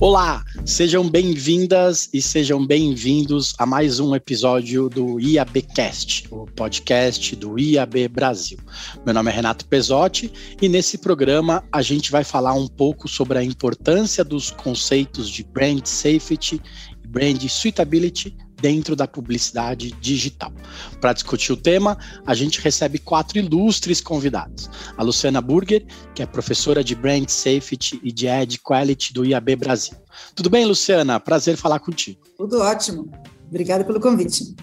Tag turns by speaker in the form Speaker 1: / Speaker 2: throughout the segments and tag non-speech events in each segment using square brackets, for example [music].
Speaker 1: Olá, sejam bem-vindas e sejam bem-vindos a mais um episódio do IABcast, o podcast do IAB Brasil. Meu nome é Renato Pesotti e nesse programa a gente vai falar um pouco sobre a importância dos conceitos de brand safety e brand suitability dentro da publicidade digital. Para discutir o tema, a gente recebe quatro ilustres convidados. A Luciana Burger, que é professora de Brand Safety e de Ad Quality do IAB Brasil. Tudo bem, Luciana? Prazer falar contigo.
Speaker 2: Tudo ótimo. Obrigada pelo convite.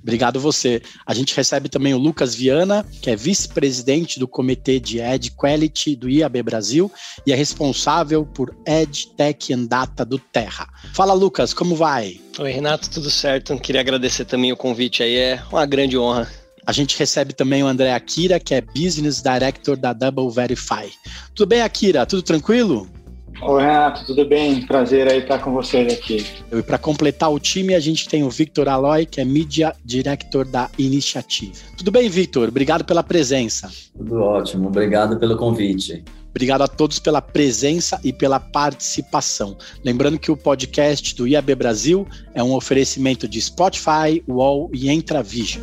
Speaker 1: Obrigado você. A gente recebe também o Lucas Viana, que é vice-presidente do Comitê de Ed Quality do IAB Brasil e é responsável por Ed Tech and Data do Terra. Fala, Lucas, como vai?
Speaker 3: Oi, Renato, tudo certo? Queria agradecer também o convite aí, é uma grande honra.
Speaker 1: A gente recebe também o André Akira, que é Business Director da Double Verify. Tudo bem, Akira? Tudo tranquilo?
Speaker 4: Oi, Renato, tudo bem? Prazer aí estar com você aqui.
Speaker 1: E para completar o time, a gente tem o Victor Aloy, que é Media Director da Initiative. Tudo bem, Victor? Obrigado pela presença.
Speaker 5: Tudo ótimo, obrigado pelo convite.
Speaker 1: Obrigado a todos pela presença e pela participação. Lembrando que o podcast do IAB Brasil é um oferecimento de Spotify, UOL e Entravision.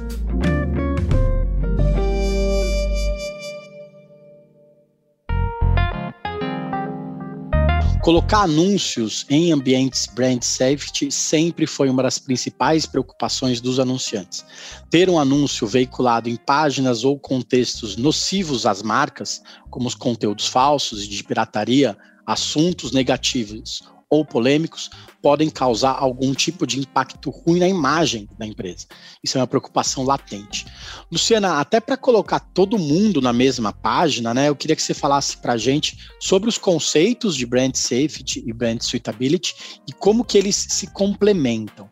Speaker 1: Colocar anúncios em ambientes brand safety sempre foi uma das principais preocupações dos anunciantes. Ter um anúncio veiculado em páginas ou contextos nocivos às marcas, como os conteúdos falsos e de pirataria, assuntos negativos ou polêmicos podem causar algum tipo de impacto ruim na imagem da empresa. Isso é uma preocupação latente. Luciana, até para colocar todo mundo na mesma página, né, eu queria que você falasse para a gente sobre os conceitos de brand safety e brand suitability e como que eles se complementam.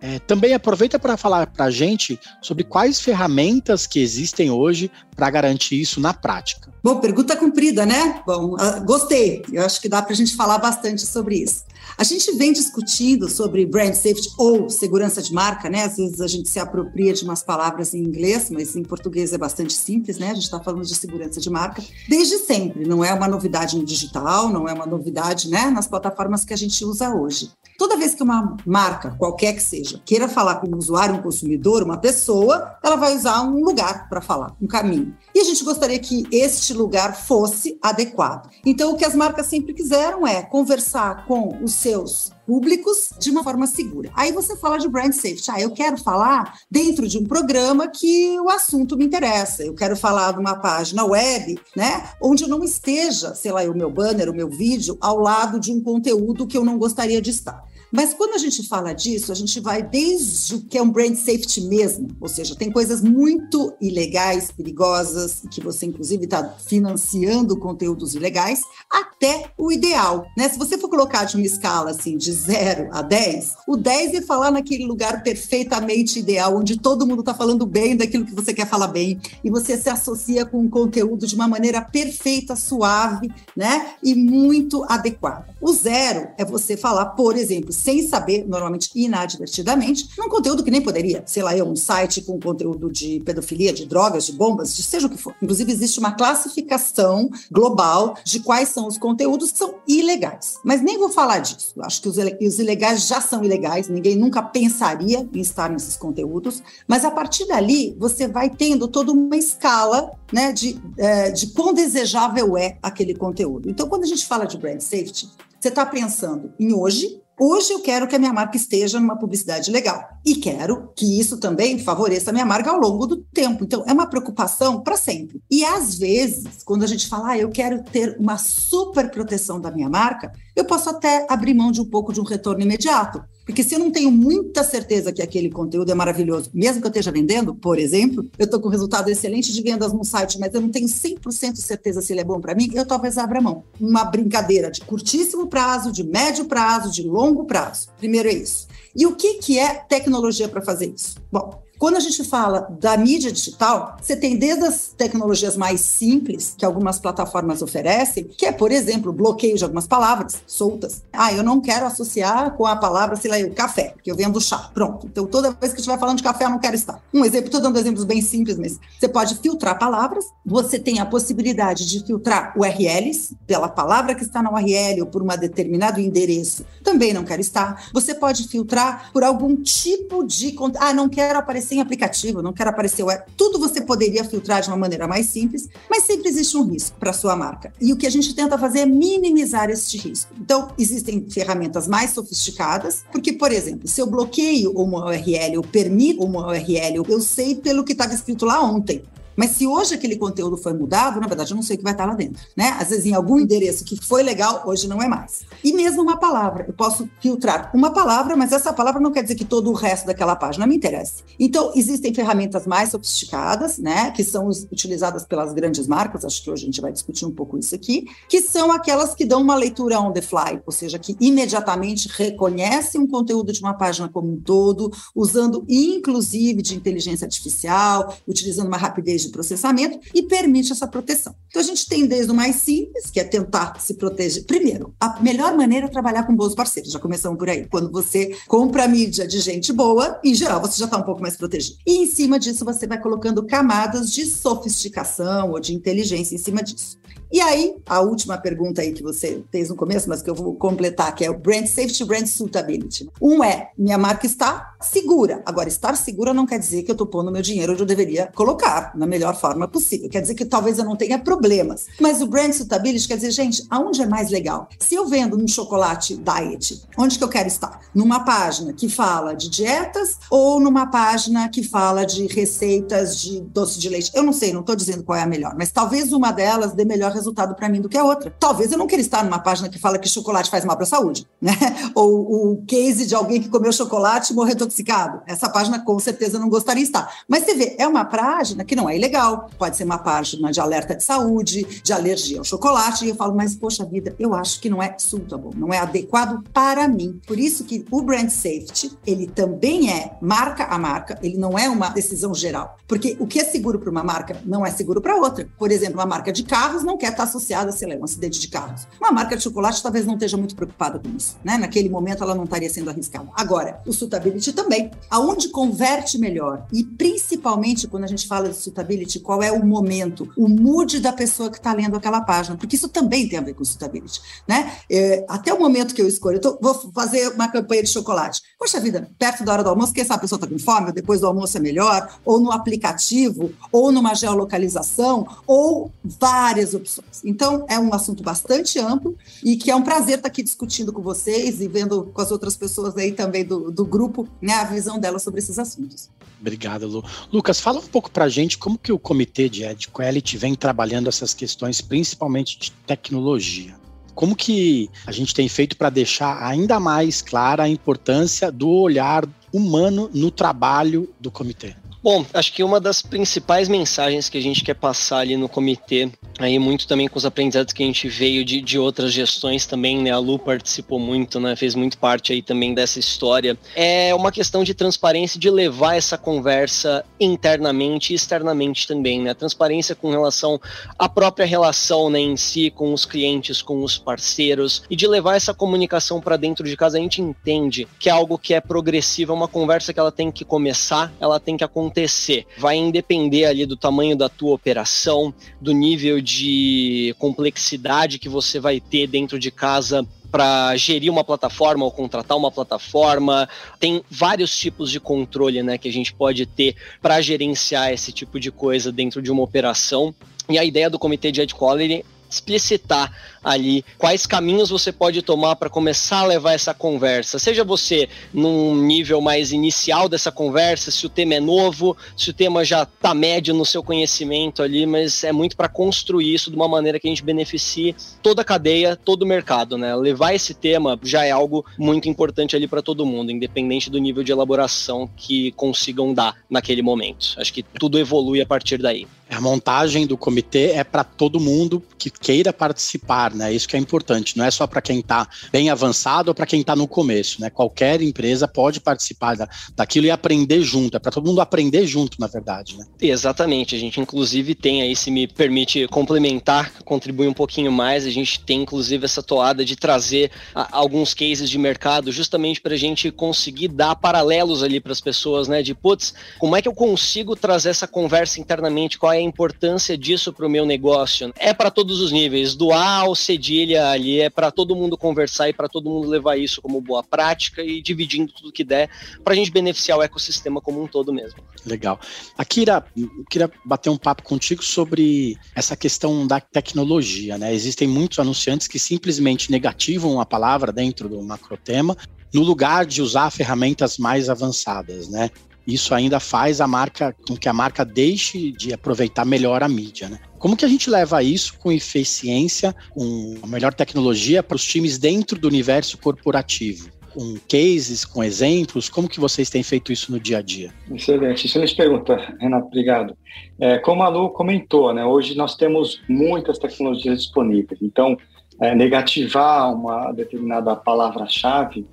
Speaker 1: É, também aproveita para falar para a gente sobre quais ferramentas que existem hoje para garantir isso na prática.
Speaker 2: Bom, pergunta cumprida, né? Bom, uh, gostei. Eu acho que dá para a gente falar bastante sobre isso. A gente vem discutindo sobre brand safety ou segurança de marca, né? Às vezes a gente se apropria de umas palavras em inglês, mas em português é bastante simples, né? A gente está falando de segurança de marca desde sempre. Não é uma novidade no digital, não é uma novidade, né? Nas plataformas que a gente usa hoje. Toda vez que uma marca, qualquer que seja, queira falar com um usuário, um consumidor, uma pessoa, ela vai usar um lugar para falar, um caminho. E a gente gostaria que este lugar fosse adequado. Então, o que as marcas sempre quiseram é conversar com os seus públicos de uma forma segura. Aí você fala de brand safety. Ah, eu quero falar dentro de um programa que o assunto me interessa. Eu quero falar de uma página web, né, onde eu não esteja, sei lá, o meu banner, o meu vídeo ao lado de um conteúdo que eu não gostaria de estar. Mas quando a gente fala disso, a gente vai desde o que é um brand safety mesmo, ou seja, tem coisas muito ilegais, perigosas, que você inclusive está financiando conteúdos ilegais, até o ideal. Né? Se você for colocar de uma escala assim de 0 a 10, o 10 é falar naquele lugar perfeitamente ideal, onde todo mundo está falando bem daquilo que você quer falar bem, e você se associa com o conteúdo de uma maneira perfeita, suave, né? E muito adequada. O zero é você falar, por exemplo, sem saber, normalmente inadvertidamente, num conteúdo que nem poderia, sei lá, eu, um site com conteúdo de pedofilia, de drogas, de bombas, de seja o que for. Inclusive, existe uma classificação global de quais são os conteúdos que são ilegais. Mas nem vou falar disso. Acho que os ilegais já são ilegais, ninguém nunca pensaria em estar nesses conteúdos, mas a partir dali você vai tendo toda uma escala né, de, é, de quão desejável é aquele conteúdo. Então, quando a gente fala de brand safety, você está pensando em hoje, Hoje eu quero que a minha marca esteja numa publicidade legal e quero que isso também favoreça a minha marca ao longo do tempo. Então, é uma preocupação para sempre. E às vezes, quando a gente fala, ah, eu quero ter uma super proteção da minha marca, eu posso até abrir mão de um pouco de um retorno imediato. Porque se eu não tenho muita certeza que aquele conteúdo é maravilhoso, mesmo que eu esteja vendendo, por exemplo, eu estou com resultado excelente de vendas no site, mas eu não tenho 100% certeza se ele é bom para mim, eu talvez abra mão. Uma brincadeira de curtíssimo prazo, de médio prazo, de longo prazo. Primeiro é isso. E o que, que é tecnologia para fazer isso? Bom, Quando a gente fala da mídia digital, você tem desde as tecnologias mais simples que algumas plataformas oferecem, que é, por exemplo, bloqueio de algumas palavras soltas. Ah, eu não quero associar com a palavra, sei lá, café, porque eu vendo chá. Pronto. Então, toda vez que estiver falando de café, eu não quero estar. Um exemplo, estou dando exemplos bem simples, mas você pode filtrar palavras, você tem a possibilidade de filtrar URLs pela palavra que está na URL ou por um determinado endereço. Também não quero estar. Você pode filtrar por algum tipo de. Ah, não quero aparecer em aplicativo, não quero aparecer web. Tudo você poderia filtrar de uma maneira mais simples, mas sempre existe um risco para sua marca. E o que a gente tenta fazer é minimizar este risco. Então, existem ferramentas mais sofisticadas, porque, por exemplo, se eu bloqueio uma URL, eu permito uma URL, eu sei pelo que estava escrito lá ontem. Mas se hoje aquele conteúdo foi mudado, na verdade eu não sei o que vai estar lá dentro, né? Às vezes em algum endereço que foi legal, hoje não é mais. E mesmo uma palavra, eu posso filtrar uma palavra, mas essa palavra não quer dizer que todo o resto daquela página me interesse. Então, existem ferramentas mais sofisticadas, né, que são utilizadas pelas grandes marcas, acho que hoje a gente vai discutir um pouco isso aqui, que são aquelas que dão uma leitura on the fly, ou seja, que imediatamente reconhecem um conteúdo de uma página como um todo, usando inclusive de inteligência artificial, utilizando uma rapidez de processamento e permite essa proteção. Então, a gente tem desde o mais simples, que é tentar se proteger. Primeiro, a melhor maneira é trabalhar com bons parceiros, já começamos por aí. Quando você compra mídia de gente boa, em geral, você já está um pouco mais protegido. E em cima disso, você vai colocando camadas de sofisticação ou de inteligência em cima disso. E aí, a última pergunta aí que você fez no começo, mas que eu vou completar, que é o brand safety, brand suitability. Um é, minha marca está segura. Agora, estar segura não quer dizer que eu estou pondo meu dinheiro onde eu deveria colocar, na melhor forma possível. Quer dizer que talvez eu não tenha problemas. Mas o brand suitability quer dizer, gente, aonde é mais legal? Se eu vendo um chocolate diet, onde que eu quero estar? Numa página que fala de dietas ou numa página que fala de receitas de doce de leite? Eu não sei, não estou dizendo qual é a melhor, mas talvez uma delas dê melhor resultado resultado para mim do que a outra. Talvez eu não queira estar numa página que fala que chocolate faz mal para a saúde, né? [laughs] Ou o case de alguém que comeu chocolate e morreu intoxicado. Essa página com certeza não gostaria de estar. Mas você vê, é uma página que não é ilegal. Pode ser uma página de alerta de saúde, de alergia ao chocolate. E eu falo, mas poxa vida, eu acho que não é suitable, não é adequado para mim. Por isso que o brand safety, ele também é marca a marca, ele não é uma decisão geral. Porque o que é seguro para uma marca não é seguro para outra. Por exemplo, uma marca de carros não quer estar associada, sei lá, um acidente de carros. Uma marca de chocolate talvez não esteja muito preocupada com isso, né? Naquele momento ela não estaria sendo arriscada. Agora, o suitability também. Aonde converte melhor e principalmente quando a gente fala de suitability, qual é o momento, o mood da pessoa que está lendo aquela página, porque isso também tem a ver com suitability, né? É, até o momento que eu escolho, eu tô, vou fazer uma campanha de chocolate. Poxa vida, perto da hora do almoço, quem sabe a pessoa está com fome, ou depois do almoço é melhor, ou no aplicativo, ou numa geolocalização, ou várias opções. Então, é um assunto bastante amplo e que é um prazer estar aqui discutindo com vocês e vendo com as outras pessoas aí também do, do grupo né, a visão delas sobre esses assuntos.
Speaker 1: Obrigado, Lu. Lucas, fala um pouco para a gente como que o Comitê de Quality vem trabalhando essas questões, principalmente de tecnologia. Como que a gente tem feito para deixar ainda mais clara a importância do olhar humano no trabalho do comitê?
Speaker 3: Bom, acho que uma das principais mensagens que a gente quer passar ali no comitê, aí muito também com os aprendizados que a gente veio de, de outras gestões também, né? A Lu participou muito, né? Fez muito parte aí também dessa história. É uma questão de transparência, de levar essa conversa internamente e externamente também, né? Transparência com relação à própria relação, né, em si, com os clientes, com os parceiros e de levar essa comunicação para dentro de casa. A gente entende que é algo que é progressivo, é uma conversa que ela tem que começar, ela tem que acontecer acontecer. Vai depender ali do tamanho da tua operação, do nível de complexidade que você vai ter dentro de casa para gerir uma plataforma ou contratar uma plataforma. Tem vários tipos de controle né, que a gente pode ter para gerenciar esse tipo de coisa dentro de uma operação. E a ideia do comitê de Ed Quality explicitar ali quais caminhos você pode tomar para começar a levar essa conversa. Seja você num nível mais inicial dessa conversa, se o tema é novo, se o tema já está médio no seu conhecimento ali, mas é muito para construir isso de uma maneira que a gente beneficie toda a cadeia, todo o mercado, né? Levar esse tema já é algo muito importante ali para todo mundo, independente do nível de elaboração que consigam dar naquele momento. Acho que tudo evolui a partir daí.
Speaker 1: A montagem do comitê é para todo mundo que queira participar, né? Isso que é importante. Não é só para quem está bem avançado ou para quem está no começo, né? Qualquer empresa pode participar da, daquilo e aprender junto. É para todo mundo aprender junto, na verdade, né?
Speaker 3: Exatamente. A gente, inclusive, tem aí, se me permite complementar, contribuir um pouquinho mais, a gente tem, inclusive, essa toada de trazer a, alguns cases de mercado justamente para a gente conseguir dar paralelos ali para as pessoas, né? De, putz, como é que eu consigo trazer essa conversa internamente? Qual é a importância disso para o meu negócio? É para todos os níveis, do A ao cedilha ali, é para todo mundo conversar e para todo mundo levar isso como boa prática e dividindo tudo que der para a gente beneficiar o ecossistema como um todo mesmo.
Speaker 1: Legal. Akira, eu queria bater um papo contigo sobre essa questão da tecnologia, né? Existem muitos anunciantes que simplesmente negativam a palavra dentro do macrotema no lugar de usar ferramentas mais avançadas, né? Isso ainda faz a marca com que a marca deixe de aproveitar melhor a mídia, né? Como que a gente leva isso com eficiência, com a melhor tecnologia para os times dentro do universo corporativo? com cases, com exemplos? Como que vocês têm feito isso no dia a dia?
Speaker 4: Excelente, excelente pergunta, Renato, obrigado. É, como a Lu comentou, né, hoje nós temos muitas tecnologias disponíveis, então é, negativar uma determinada palavra-chave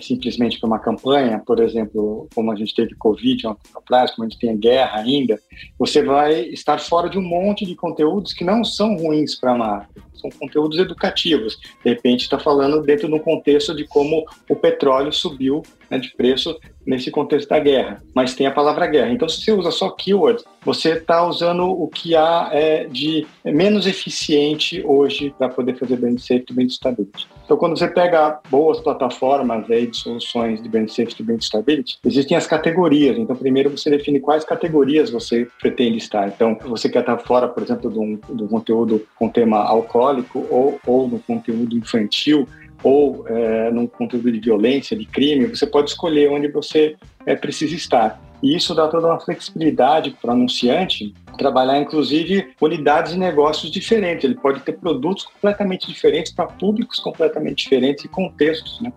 Speaker 4: simplesmente para uma campanha, por exemplo, como a gente teve Covid atrás, como a gente tem guerra ainda, você vai estar fora de um monte de conteúdos que não são ruins para a marca, são conteúdos educativos. De repente, está falando dentro de um contexto de como o petróleo subiu né, de preço nesse contexto da guerra, mas tem a palavra guerra. Então, se você usa só keywords, você está usando o que há é, de menos eficiente hoje para poder fazer brand safety e brand stability. Então, quando você pega boas plataformas aí de soluções de brand safety e brand stability, existem as categorias. Então, primeiro você define quais categorias você pretende estar. Então, você quer estar fora, por exemplo, de um, conteúdo com tema alcoólico ou, ou no conteúdo infantil, ou é, num conteúdo de violência, de crime, você pode escolher onde você é, precisa estar. E isso dá toda uma flexibilidade para o anunciante trabalhar, inclusive, unidades de negócios diferentes. Ele pode ter produtos completamente diferentes para públicos completamente diferentes e contextos, né?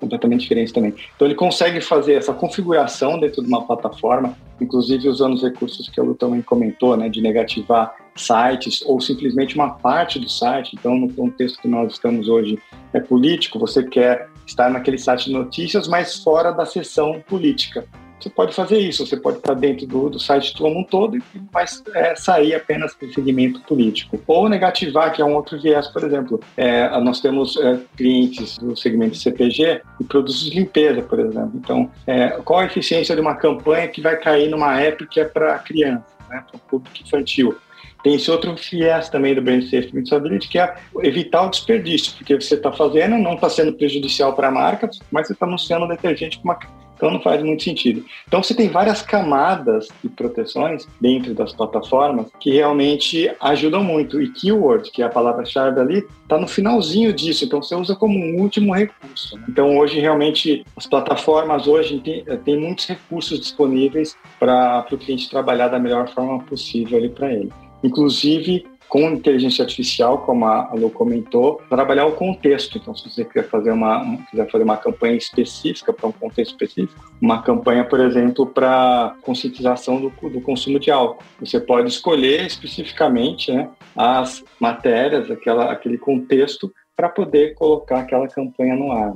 Speaker 4: completamente diferentes também. Então ele consegue fazer essa configuração dentro de uma plataforma, inclusive usando os recursos que a Lu também comentou, né, de negativar sites ou simplesmente uma parte do site. Então, no contexto que nós estamos hoje é político, você quer estar naquele site de notícias, mas fora da seção política você pode fazer isso, você pode estar dentro do, do site como um todo e vai é, sair apenas do segmento político. Ou negativar, que é um outro viés, por exemplo. É, nós temos é, clientes do segmento CPG e produtos de limpeza, por exemplo. Então, é, qual a eficiência de uma campanha que vai cair numa app que é para criança, né, para o público infantil? Tem esse outro viés também do Brand Safety Usability, que é evitar o desperdício, porque você está fazendo, não está sendo prejudicial para a marca, mas você está anunciando detergente para uma então não faz muito sentido. Então você tem várias camadas de proteções dentro das plataformas que realmente ajudam muito. E keyword, que é a palavra-chave ali, está no finalzinho disso. Então você usa como um último recurso. Então hoje realmente as plataformas hoje tem, tem muitos recursos disponíveis para o cliente trabalhar da melhor forma possível ali para ele. Inclusive com inteligência artificial, como a Lu comentou, trabalhar o contexto. Então, se você quiser fazer uma, quiser fazer uma campanha específica para um contexto específico, uma campanha, por exemplo, para conscientização do, do, consumo de álcool, você pode escolher especificamente né, as matérias, aquela, aquele contexto para poder colocar aquela campanha no ar.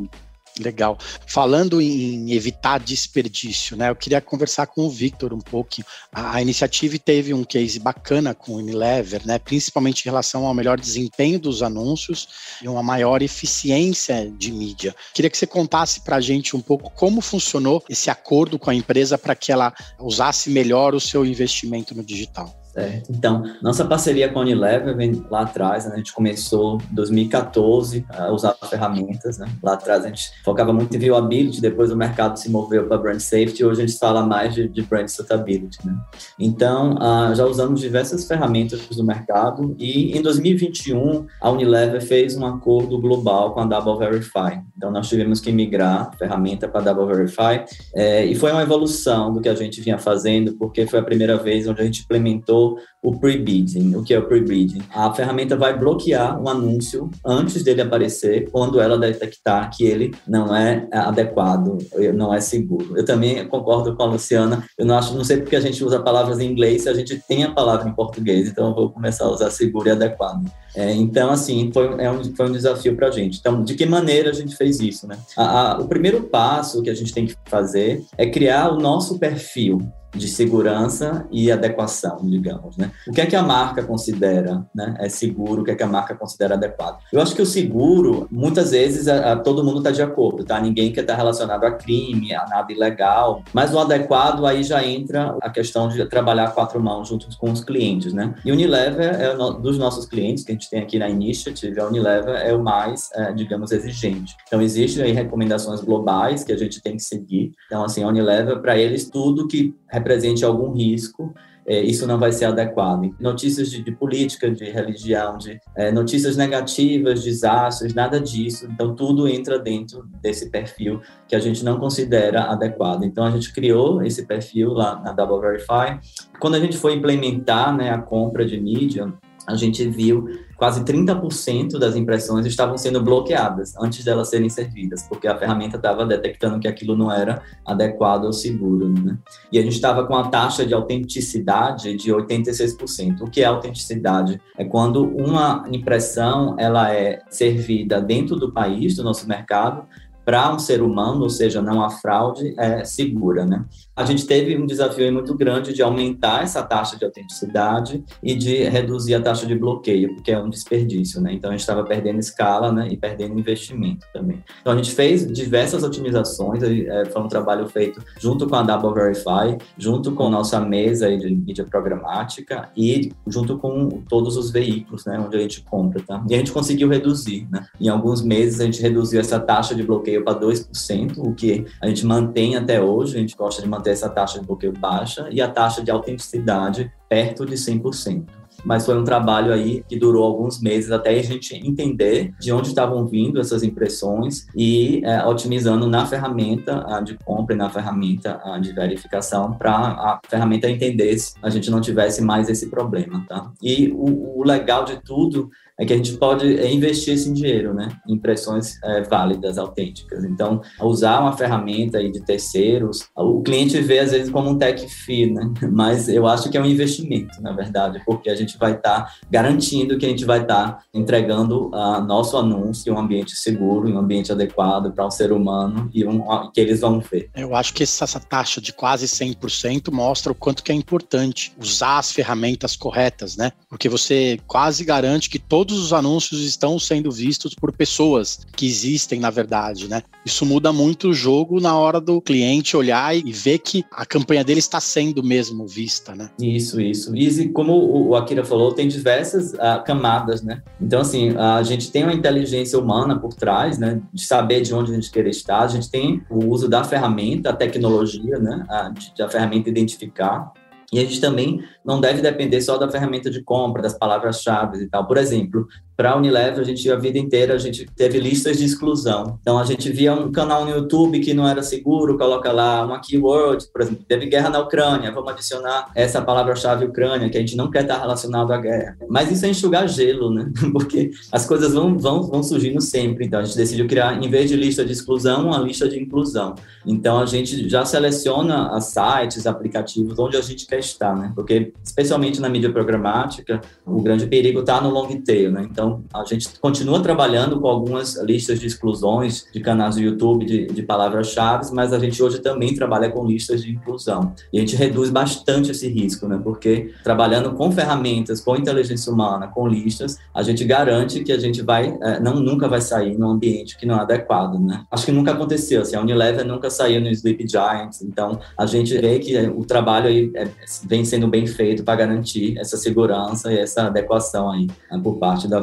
Speaker 1: Legal. Falando em evitar desperdício, né? Eu queria conversar com o Victor um pouco. A, a iniciativa teve um case bacana com o Unilever, né? Principalmente em relação ao melhor desempenho dos anúncios e uma maior eficiência de mídia. Queria que você contasse para a gente um pouco como funcionou esse acordo com a empresa para que ela usasse melhor o seu investimento no digital.
Speaker 5: Certo. Então, nossa parceria com a Unilever vem lá atrás, né? a gente começou em 2014 a usar ferramentas, né? Lá atrás a gente focava muito em viewability, depois o mercado se moveu para brand safety, hoje a gente fala mais de, de brand suitability, né? Então, uh, já usamos diversas ferramentas do mercado e em 2021 a Unilever fez um acordo global com a Double Verify. Então, nós tivemos que migrar a ferramenta para a Double Verify é, e foi uma evolução do que a gente vinha fazendo, porque foi a primeira vez onde a gente implementou o pre-bidding. O que é o pre-bidding? A ferramenta vai bloquear um anúncio antes dele aparecer, quando ela detectar que ele não é adequado, não é seguro. Eu também concordo com a Luciana. Eu não acho, não sei porque a gente usa palavras em inglês se a gente tem a palavra em português. Então eu vou começar a usar seguro e adequado. É, então, assim, foi, é um, foi um desafio para a gente. Então, de que maneira a gente fez isso, né? A, a, o primeiro passo que a gente tem que fazer é criar o nosso perfil de segurança e adequação, digamos, né? O que é que a marca considera, né? É seguro, o que é que a marca considera adequado? Eu acho que o seguro, muitas vezes, a, a todo mundo está de acordo, tá? Ninguém quer estar tá relacionado a crime, a nada ilegal, mas o adequado aí já entra a questão de trabalhar quatro mãos juntos com os clientes, né? E Unilever é no, dos nossos clientes que a gente tem aqui na Initiative, a Unilever é o mais, é, digamos, exigente. Então, existem aí recomendações globais que a gente tem que seguir. Então, assim, a Unilever, para eles, tudo que represente algum risco, é, isso não vai ser adequado. Notícias de, de política, de religião, de é, notícias negativas, desastres, nada disso. Então, tudo entra dentro desse perfil que a gente não considera adequado. Então, a gente criou esse perfil lá na Double Verify. Quando a gente foi implementar né, a compra de mídia, a gente viu quase 30% das impressões estavam sendo bloqueadas antes delas serem servidas, porque a ferramenta estava detectando que aquilo não era adequado ou seguro. Né? E a gente estava com a taxa de autenticidade de 86%. O que é autenticidade? É quando uma impressão ela é servida dentro do país, do nosso mercado, para um ser humano, ou seja, não a fraude, é segura, né? A gente teve um desafio muito grande de aumentar essa taxa de autenticidade e de reduzir a taxa de bloqueio, porque é um desperdício, né? Então a gente estava perdendo escala, né, e perdendo investimento também. Então a gente fez diversas otimizações, é, foi um trabalho feito junto com a Double Verify, junto com nossa mesa de mídia programática e junto com todos os veículos, né, onde a gente compra, tá? E a gente conseguiu reduzir, né? Em alguns meses a gente reduziu essa taxa de bloqueio bloqueio para 2%, o que a gente mantém até hoje, a gente gosta de manter essa taxa de bloqueio baixa e a taxa de autenticidade perto de 100% mas foi um trabalho aí que durou alguns meses até a gente entender de onde estavam vindo essas impressões e é, otimizando na ferramenta de compra e na ferramenta de verificação para a ferramenta entender se a gente não tivesse mais esse problema, tá? E o, o legal de tudo é que a gente pode é, investir esse dinheiro, né, em impressões é, válidas, autênticas. Então, usar uma ferramenta aí de terceiros, o cliente vê às vezes como um tech fee, né, [laughs] mas eu acho que é um investimento, na verdade, porque a gente vai estar tá garantindo que a gente vai estar tá entregando a nosso anúncio em um ambiente seguro, em um ambiente adequado para um ser humano e um, que eles vão ver.
Speaker 1: Eu acho que essa, essa taxa de quase 100% mostra o quanto que é importante usar as ferramentas corretas, né? Porque você quase garante que todo todos os anúncios estão sendo vistos por pessoas que existem, na verdade, né? Isso muda muito o jogo na hora do cliente olhar e ver que a campanha dele está sendo mesmo vista, né?
Speaker 5: Isso, isso. E como o Akira falou, tem diversas uh, camadas, né? Então, assim, a gente tem uma inteligência humana por trás, né? De saber de onde a gente quer estar. A gente tem o uso da ferramenta, a tecnologia, né? A, de, a ferramenta identificar. E a gente também não deve depender só da ferramenta de compra, das palavras-chave e tal. Por exemplo, para a Unilever, a gente, a vida inteira, a gente teve listas de exclusão. Então, a gente via um canal no YouTube que não era seguro, coloca lá uma keyword, por exemplo, teve guerra na Ucrânia, vamos adicionar essa palavra-chave Ucrânia, que a gente não quer estar relacionado à guerra. Mas isso é enxugar gelo, né? [laughs] Porque as coisas vão, vão, vão surgindo sempre. Então, a gente decidiu criar, em vez de lista de exclusão, uma lista de inclusão. Então, a gente já seleciona as sites, aplicativos, onde a gente quer estar, né? Porque, especialmente na mídia programática, o grande perigo está no long tail, né? Então, então, a gente continua trabalhando com algumas listas de exclusões de canais do YouTube de, de palavras-chave, mas a gente hoje também trabalha com listas de inclusão. E a gente reduz bastante esse risco, né? Porque trabalhando com ferramentas, com inteligência humana, com listas, a gente garante que a gente vai, é, não nunca vai sair num ambiente que não é adequado, né? Acho que nunca aconteceu, assim, a Unilever nunca saiu no Sleep Giants, então a gente vê que o trabalho aí é, vem sendo bem feito para garantir essa segurança e essa adequação aí né, por parte da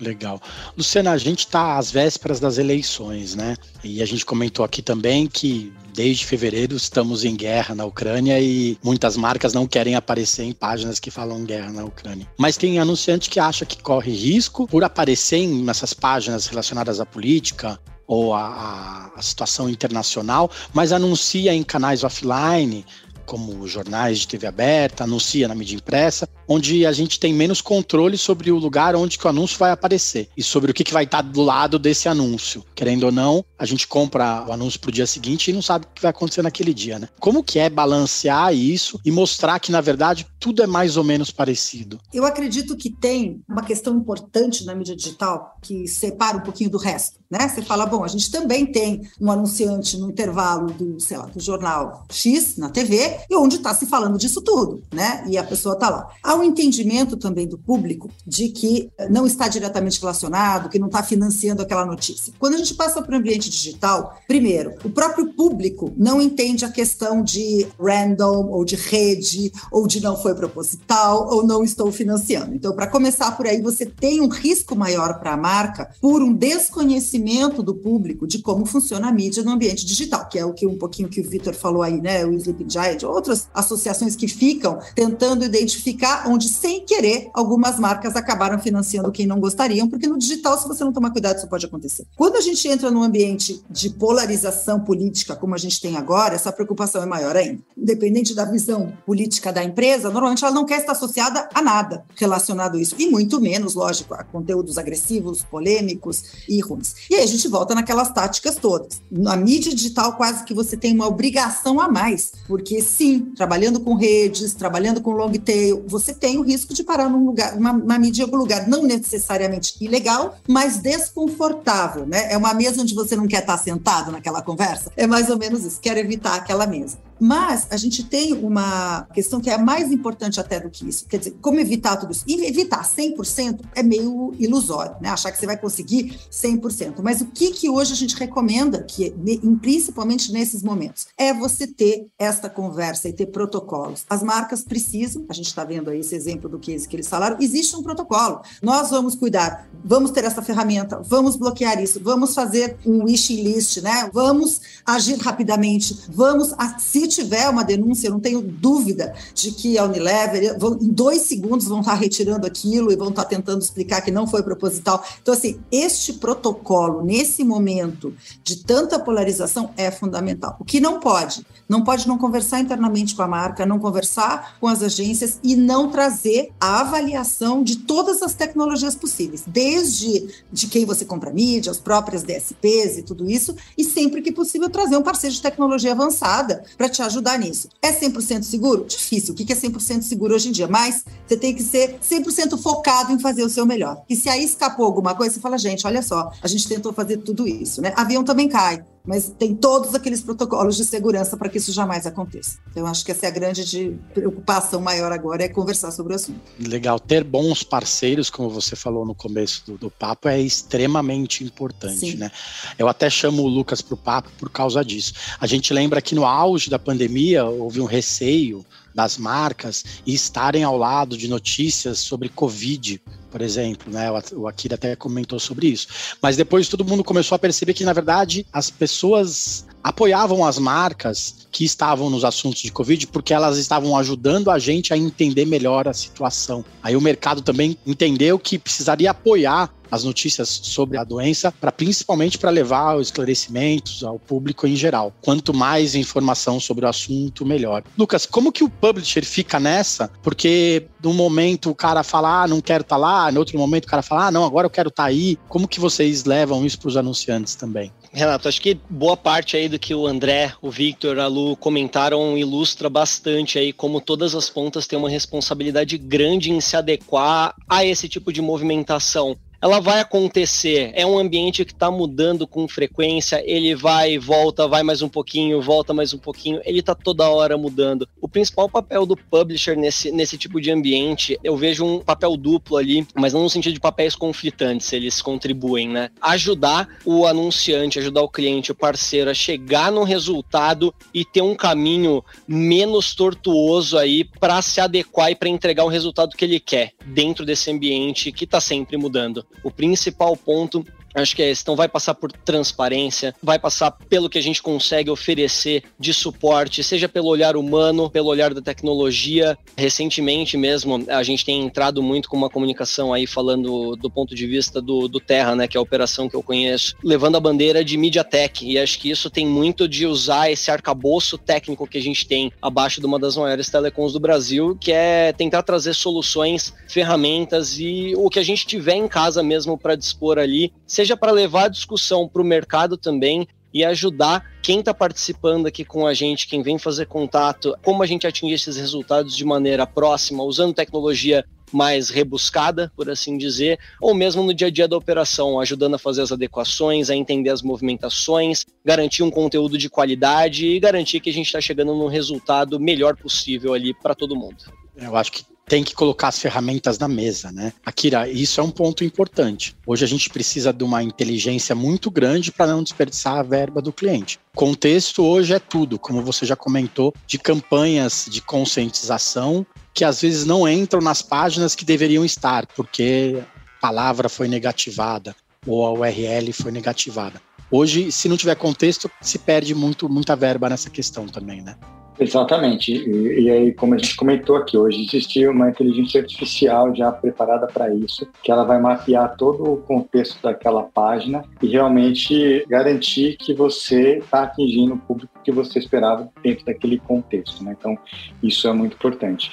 Speaker 1: Legal. Luciana, a gente está às vésperas das eleições, né? E a gente comentou aqui também que desde fevereiro estamos em guerra na Ucrânia e muitas marcas não querem aparecer em páginas que falam guerra na Ucrânia. Mas tem anunciante que acha que corre risco por aparecer nessas páginas relacionadas à política ou à situação internacional, mas anuncia em canais offline como jornais de TV aberta, anuncia na mídia impressa, onde a gente tem menos controle sobre o lugar onde que o anúncio vai aparecer e sobre o que, que vai estar do lado desse anúncio. Querendo ou não, a gente compra o anúncio para o dia seguinte e não sabe o que vai acontecer naquele dia, né? Como que é balancear isso e mostrar que, na verdade, tudo é mais ou menos parecido?
Speaker 2: Eu acredito que tem uma questão importante na mídia digital que separa um pouquinho do resto, né? Você fala, bom, a gente também tem um anunciante no intervalo do, sei lá, do jornal X na TV e onde está se falando disso tudo, né? E a pessoa está lá. Um entendimento também do público de que não está diretamente relacionado, que não está financiando aquela notícia. Quando a gente passa para o ambiente digital, primeiro, o próprio público não entende a questão de random ou de rede ou de não foi proposital ou não estou financiando. Então, para começar por aí, você tem um risco maior para a marca por um desconhecimento do público de como funciona a mídia no ambiente digital, que é o que um pouquinho que o Vitor falou aí, né? O Sleeping Giant, outras associações que ficam tentando identificar onde, sem querer, algumas marcas acabaram financiando quem não gostariam, porque no digital, se você não tomar cuidado, isso pode acontecer. Quando a gente entra num ambiente de polarização política, como a gente tem agora, essa preocupação é maior ainda. Independente da visão política da empresa, normalmente ela não quer estar associada a nada relacionado a isso, e muito menos, lógico, a conteúdos agressivos, polêmicos e ruins. E aí a gente volta naquelas táticas todas. Na mídia digital, quase que você tem uma obrigação a mais, porque sim, trabalhando com redes, trabalhando com long tail, você tem o risco de parar num lugar, uma, uma mídia em algum lugar, não necessariamente ilegal, mas desconfortável, né? É uma mesa onde você não quer estar sentado naquela conversa. É mais ou menos isso, quer evitar aquela mesa. Mas a gente tem uma questão que é mais importante até do que isso. Quer dizer, como evitar tudo isso? E evitar 100% é meio ilusório, né? Achar que você vai conseguir 100%. Mas o que, que hoje a gente recomenda, que principalmente nesses momentos, é você ter esta conversa e ter protocolos. As marcas precisam, a gente está vendo aí esse exemplo do que, que eles falaram, existe um protocolo. Nós vamos cuidar, vamos ter essa ferramenta, vamos bloquear isso, vamos fazer um wishing list, né? Vamos agir rapidamente, vamos, se se tiver uma denúncia, eu não tenho dúvida de que a Unilever, vão, em dois segundos, vão estar retirando aquilo e vão estar tentando explicar que não foi proposital. Então, assim, este protocolo, nesse momento de tanta polarização, é fundamental. O que não pode? Não pode não conversar internamente com a marca, não conversar com as agências e não trazer a avaliação de todas as tecnologias possíveis, desde de quem você compra mídia, as próprias DSPs e tudo isso, e sempre que possível trazer um parceiro de tecnologia avançada para te ajudar nisso. É 100% seguro? Difícil. O que é 100% seguro hoje em dia? Mas você tem que ser 100% focado em fazer o seu melhor. E se aí escapou alguma coisa, você fala, gente, olha só, a gente tentou fazer tudo isso, né? Avião também cai mas tem todos aqueles protocolos de segurança para que isso jamais aconteça. Então, acho que essa é a grande preocupação maior agora, é conversar sobre o assunto.
Speaker 1: Legal. Ter bons parceiros, como você falou no começo do, do papo, é extremamente importante, Sim. né? Eu até chamo o Lucas para o papo por causa disso. A gente lembra que no auge da pandemia houve um receio das marcas e estarem ao lado de notícias sobre Covid, por exemplo, né? O Akira até comentou sobre isso. Mas depois todo mundo começou a perceber que, na verdade, as pessoas apoiavam as marcas que estavam nos assuntos de Covid porque elas estavam ajudando a gente a entender melhor a situação. Aí o mercado também entendeu que precisaria apoiar as notícias sobre a doença, para principalmente para levar os esclarecimentos ao público em geral. Quanto mais informação sobre o assunto, melhor. Lucas, como que o publisher fica nessa? Porque no momento o cara fala, ah, não quero estar tá lá, no outro momento o cara fala, ah, não, agora eu quero estar tá aí. Como que vocês levam isso para os anunciantes também?
Speaker 3: Renato, acho que boa parte aí do que o André, o Victor, a Lu comentaram ilustra bastante aí como todas as pontas têm uma responsabilidade grande em se adequar a esse tipo de movimentação ela vai acontecer. É um ambiente que está mudando com frequência, ele vai volta, vai mais um pouquinho, volta mais um pouquinho, ele está toda hora mudando. O principal papel do publisher nesse, nesse tipo de ambiente, eu vejo um papel duplo ali, mas não no sentido de papéis conflitantes, eles contribuem, né? Ajudar o anunciante, ajudar o cliente, o parceiro a chegar no resultado e ter um caminho menos tortuoso aí para se adequar e para entregar o resultado que ele quer dentro desse ambiente que está sempre mudando. O principal ponto Acho que é esse. Então vai passar por transparência, vai passar pelo que a gente consegue oferecer de suporte, seja pelo olhar humano, pelo olhar da tecnologia. Recentemente mesmo, a gente tem entrado muito com uma comunicação aí falando do ponto de vista do, do Terra, né, que é a operação que eu conheço, levando a bandeira de MediaTek. E acho que isso tem muito de usar esse arcabouço técnico que a gente tem abaixo de uma das maiores telecoms do Brasil, que é tentar trazer soluções, ferramentas e o que a gente tiver em casa mesmo para dispor ali, seja para levar a discussão para o mercado também e ajudar quem está participando aqui com a gente, quem vem fazer contato, como a gente atingir esses resultados de maneira próxima, usando tecnologia mais rebuscada, por assim dizer, ou mesmo no dia a dia da operação, ajudando a fazer as adequações, a entender as movimentações, garantir um conteúdo de qualidade e garantir que a gente está chegando num resultado melhor possível ali para todo mundo.
Speaker 1: Eu acho que tem que colocar as ferramentas na mesa, né? Akira, isso é um ponto importante. Hoje a gente precisa de uma inteligência muito grande para não desperdiçar a verba do cliente. Contexto hoje é tudo, como você já comentou, de campanhas de conscientização que às vezes não entram nas páginas que deveriam estar, porque a palavra foi negativada ou a URL foi negativada. Hoje, se não tiver contexto, se perde muito, muita verba nessa questão também, né?
Speaker 4: Exatamente. E, e, aí, como a gente comentou aqui, hoje existe uma inteligência artificial já preparada para isso, que ela vai mapear todo o contexto daquela página e realmente garantir que você está atingindo o público que você esperava dentro daquele contexto. Né? Então, isso é muito importante.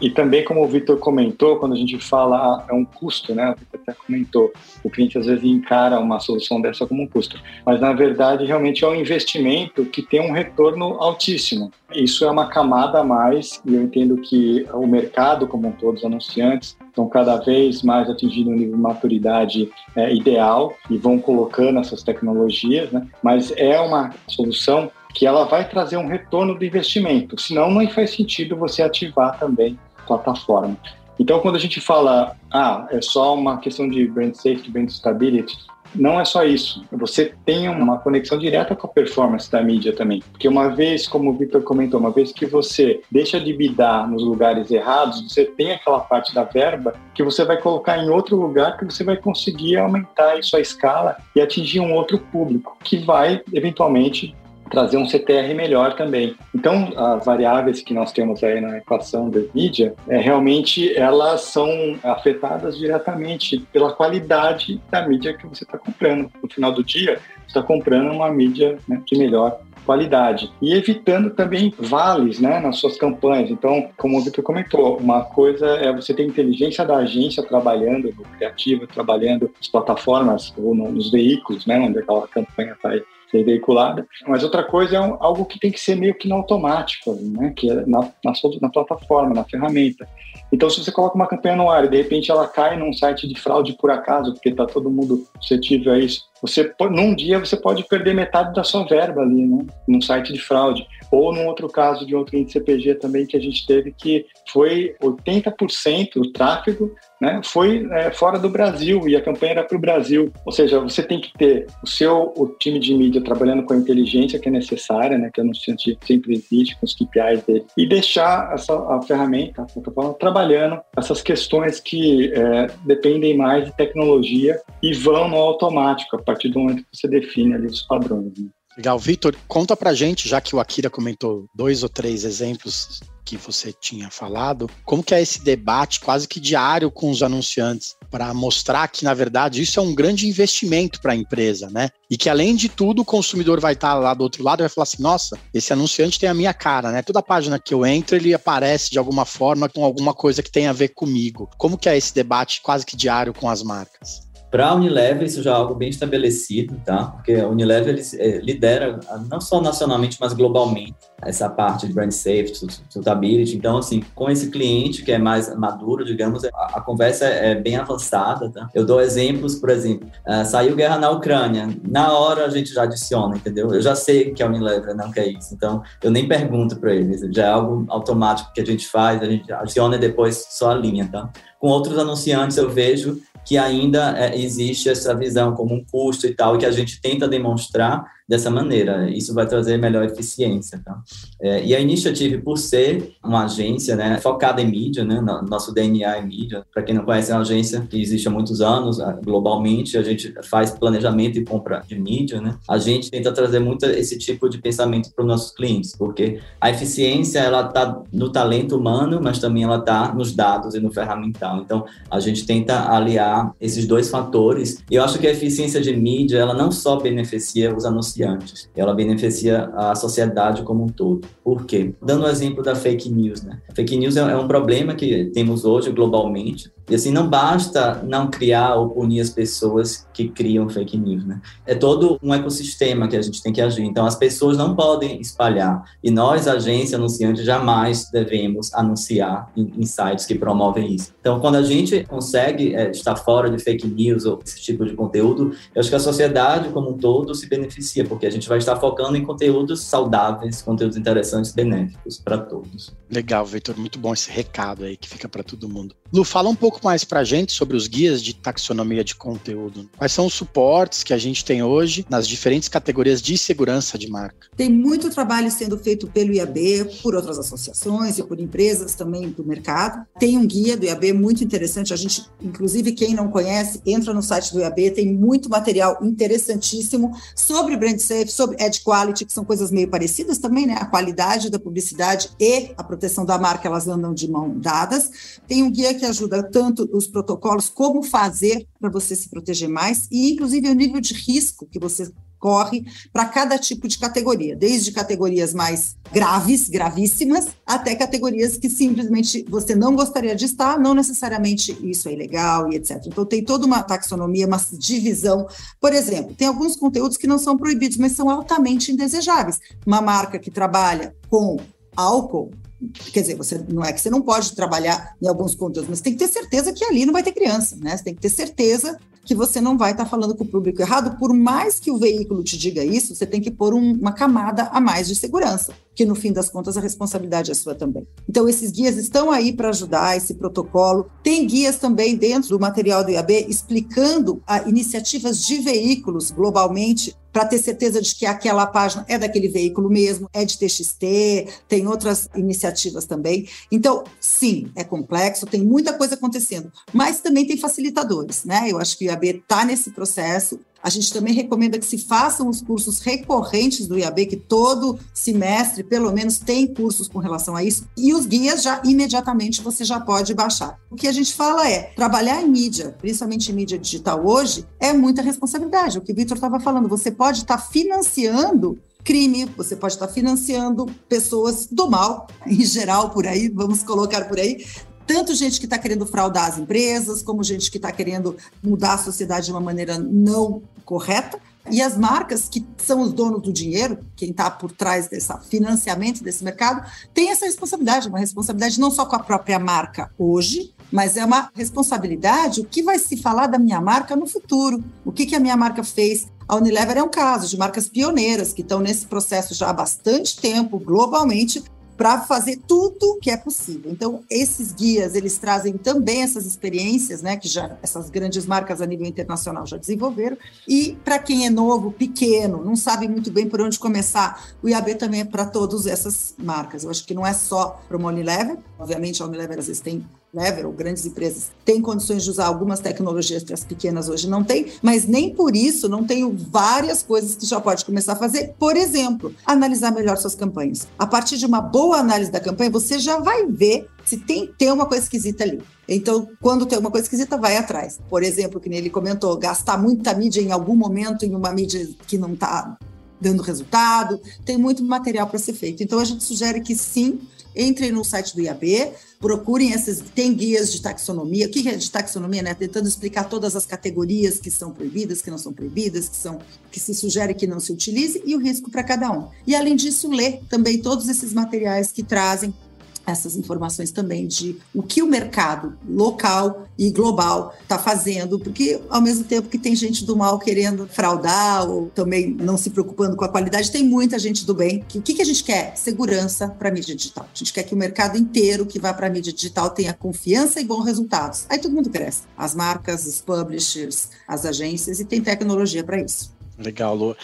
Speaker 4: E também, como o Vitor comentou, quando a gente fala ah, é um custo, né? O Vitor até comentou, o cliente às vezes encara uma solução dessa como um custo, mas na verdade realmente é um investimento que tem um retorno altíssimo. Isso é uma camada a mais e eu entendo que o mercado como um todo, os anunciantes, estão cada vez mais atingindo um nível de maturidade é, ideal e vão colocando essas tecnologias, né? Mas é uma solução que ela vai trazer um retorno do investimento, senão não faz sentido você ativar também a plataforma. Então, quando a gente fala, ah, é só uma questão de brand safety, brand stability, não é só isso. Você tem uma conexão direta com a performance da mídia também. Porque uma vez, como o Victor comentou, uma vez que você deixa de bidar nos lugares errados, você tem aquela parte da verba que você vai colocar em outro lugar que você vai conseguir aumentar a sua escala e atingir um outro público, que vai, eventualmente, trazer um CTR melhor também. Então, as variáveis que nós temos aí na equação da mídia, é, realmente elas são afetadas diretamente pela qualidade da mídia que você está comprando. No final do dia, você está comprando uma mídia né, de melhor qualidade e evitando também vales né, nas suas campanhas. Então, como o Victor comentou, uma coisa é você ter inteligência da agência trabalhando no criativo, trabalhando nas plataformas ou nos veículos, né, onde aquela campanha está ser veiculada. Mas outra coisa é um, algo que tem que ser meio que no automático, né? que é na, na, na plataforma, na ferramenta. Então, se você coloca uma campanha no ar e de repente ela cai num site de fraude por acaso, porque está todo mundo suscetível a isso, você num dia você pode perder metade da sua verba ali, né? Num site de fraude. Ou num outro caso de outro índice CPG também que a gente teve que foi 80% do tráfego né, foi é, fora do Brasil e a campanha era para o Brasil. Ou seja, você tem que ter o seu o time de mídia trabalhando com a inteligência que é necessária, né, que o anunciante sempre existe, com os KPIs dele, e deixar essa, a ferramenta, a plataforma, trabalhando essas questões que é, dependem mais de tecnologia e vão no automático, a partir do momento que você define ali os padrões. Né.
Speaker 1: Legal. Vitor, conta pra gente, já que o Akira comentou dois ou três exemplos que você tinha falado, como que é esse debate quase que diário com os anunciantes para mostrar que, na verdade, isso é um grande investimento para a empresa, né? E que, além de tudo, o consumidor vai estar lá do outro lado e vai falar assim, nossa, esse anunciante tem a minha cara, né? Toda página que eu entro, ele aparece de alguma forma com alguma coisa que tem a ver comigo. Como que é esse debate quase que diário com as marcas?
Speaker 5: Para a Unilever, isso já é algo bem estabelecido, tá? Porque a Unilever é, lidera, não só nacionalmente, mas globalmente, essa parte de brand safety, sustainability. Então, assim, com esse cliente que é mais maduro, digamos, a, a conversa é bem avançada, tá? Eu dou exemplos, por exemplo, uh, saiu guerra na Ucrânia, na hora a gente já adiciona, entendeu? Eu já sei que a Unilever não quer isso, então eu nem pergunto para eles, já é algo automático que a gente faz, a gente adiciona e depois só a linha, tá? Com outros anunciantes eu vejo que ainda é, existe essa visão como um custo e tal, e que a gente tenta demonstrar dessa maneira. Isso vai trazer melhor eficiência. Tá? É, e a Initiative, por ser uma agência né, focada em mídia, né, nosso DNA é mídia, para quem não conhece, é uma agência que existe há muitos anos, globalmente, a gente faz planejamento e compra de mídia, né? a gente tenta trazer muito esse tipo de pensamento para os nossos clientes, porque a eficiência ela está no talento humano, mas também ela está nos dados e no ferramental. Então, a gente tenta aliar esses dois fatores. E eu acho que a eficiência de mídia, ela não só beneficia os anunciantes, ela beneficia a sociedade como um todo. Por quê? Dando o exemplo da fake news, né? Fake news é, é um problema que temos hoje globalmente. E assim, não basta não criar ou punir as pessoas que criam fake news, né? É todo um ecossistema que a gente tem que agir. Então, as pessoas não podem espalhar. E nós, agência anunciante, jamais devemos anunciar em, sites que promovem isso. Então, quando a gente consegue é, estar fora de fake news ou esse tipo de conteúdo, eu acho que a sociedade como um todo se beneficia, porque a gente vai estar focando em conteúdos saudáveis, conteúdos interessantes, benéficos para todos.
Speaker 1: Legal, Vitor, muito bom esse recado aí que fica para todo mundo. Lu, fala um pouco mais para a gente sobre os guias de taxonomia de conteúdo. Quais são os suportes que a gente tem hoje nas diferentes categorias de segurança de marca?
Speaker 2: Tem muito trabalho sendo feito pelo IAB, por outras associações e por empresas também do mercado. Tem um guia do IAB muito interessante. A gente, inclusive, quem não conhece, entra no site do IAB, tem muito material interessantíssimo sobre brand safe, sobre edge quality, que são coisas meio parecidas também, né? A qualidade da publicidade e a proteção da marca, elas andam de mão dadas. Tem um guia que ajuda tanto os protocolos, como fazer para você se proteger mais, e inclusive o nível de risco que você corre para cada tipo de categoria, desde categorias mais graves, gravíssimas, até categorias que simplesmente você não gostaria de estar, não necessariamente isso é ilegal e etc. Então tem toda uma taxonomia, uma divisão. Por exemplo, tem alguns conteúdos que não são proibidos, mas são altamente indesejáveis. Uma marca que trabalha com álcool quer dizer, você não é que você não pode trabalhar em alguns conteúdos, mas tem que ter certeza que ali não vai ter criança, né? Você tem que ter certeza que você não vai estar falando com o público errado, por mais que o veículo te diga isso, você tem que pôr um, uma camada a mais de segurança, que no fim das contas a responsabilidade é sua também. Então esses guias estão aí para ajudar esse protocolo. Tem guias também dentro do material do IAB explicando a iniciativas de veículos globalmente para ter certeza de que aquela página é daquele veículo mesmo, é de TXT, tem outras iniciativas também. Então, sim, é complexo, tem muita coisa acontecendo, mas também tem facilitadores, né? Eu acho que o IAB está nesse processo. A gente também recomenda que se façam os cursos recorrentes do IAB, que todo semestre, pelo menos, tem cursos com relação a isso. E os guias já imediatamente você já pode baixar. O que a gente fala é, trabalhar em mídia, principalmente em mídia digital hoje, é muita responsabilidade. O que o Vitor estava falando, você pode estar tá financiando crime, você pode estar tá financiando pessoas do mal, em geral, por aí, vamos colocar por aí, tanto gente que está querendo fraudar as empresas, como gente que está querendo mudar a sociedade de uma maneira não correta. E as marcas, que são os donos do dinheiro, quem está por trás desse financiamento desse mercado, tem essa responsabilidade, uma responsabilidade não só com a própria marca hoje, mas é uma responsabilidade o que vai se falar da minha marca no futuro, o que, que a minha marca fez. A Unilever é um caso de marcas pioneiras que estão nesse processo já há bastante tempo, globalmente, para fazer tudo que é possível. Então, esses guias, eles trazem também essas experiências, né, que já essas grandes marcas a nível internacional já desenvolveram. E para quem é novo, pequeno, não sabe muito bem por onde começar, o IAB também é para todas essas marcas. Eu acho que não é só para o Unilever, obviamente a Unilever às vezes tem Ou grandes empresas têm condições de usar algumas tecnologias que as pequenas hoje não têm, mas nem por isso não tenho várias coisas que já pode começar a fazer. Por exemplo, analisar melhor suas campanhas. A partir de uma boa análise da campanha, você já vai ver se tem, tem uma coisa esquisita ali. Então, quando tem uma coisa esquisita, vai atrás. Por exemplo, que ele comentou, gastar muita mídia em algum momento em uma mídia que não está dando resultado, tem muito material para ser feito. Então, a gente sugere que sim, entrem no site do IAB, procurem essas, tem guias de taxonomia. O que é de taxonomia, né? Tentando explicar todas as categorias que são proibidas, que não são proibidas, que são que se sugere que não se utilize e o risco para cada um. E além disso, ler também todos esses materiais que trazem essas informações também de o que o mercado local e global está fazendo, porque ao mesmo tempo que tem gente do mal querendo fraudar ou também não se preocupando com a qualidade, tem muita gente do bem. O que, que a gente quer? Segurança para a mídia digital. A gente quer que o mercado inteiro que vai para a mídia digital tenha confiança e bons resultados. Aí todo mundo cresce. As marcas, os publishers, as agências e tem tecnologia para isso.
Speaker 1: Legal, Lu.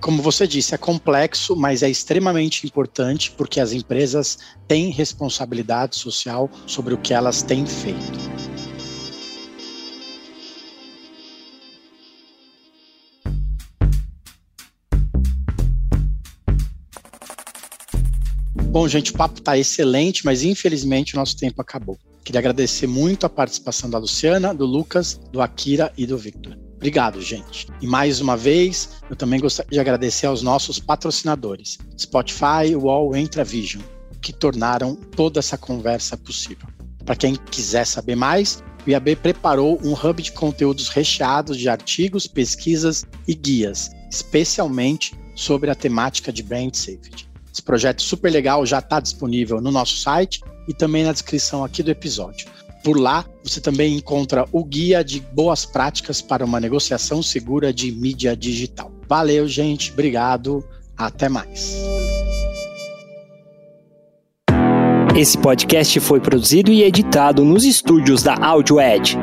Speaker 1: Como você disse, é complexo, mas é extremamente importante porque as empresas têm responsabilidade social sobre o que elas têm feito. Bom, gente, o papo está excelente, mas infelizmente o nosso tempo acabou. Queria agradecer muito a participação da Luciana, do Lucas, do Akira e do Victor. Obrigado, gente. E mais uma vez, eu também gostaria de agradecer aos nossos patrocinadores, Spotify, e Entravision, que tornaram toda essa conversa possível. Para quem quiser saber mais, o IAB preparou um hub de conteúdos recheados de artigos, pesquisas e guias, especialmente sobre a temática de brand safety. Esse projeto super legal já está disponível no nosso site e também na descrição aqui do episódio. Por lá, você também encontra o guia de boas práticas para uma negociação segura de mídia digital. Valeu, gente. Obrigado. Até mais.
Speaker 6: Esse podcast foi produzido e editado nos estúdios da AudioEd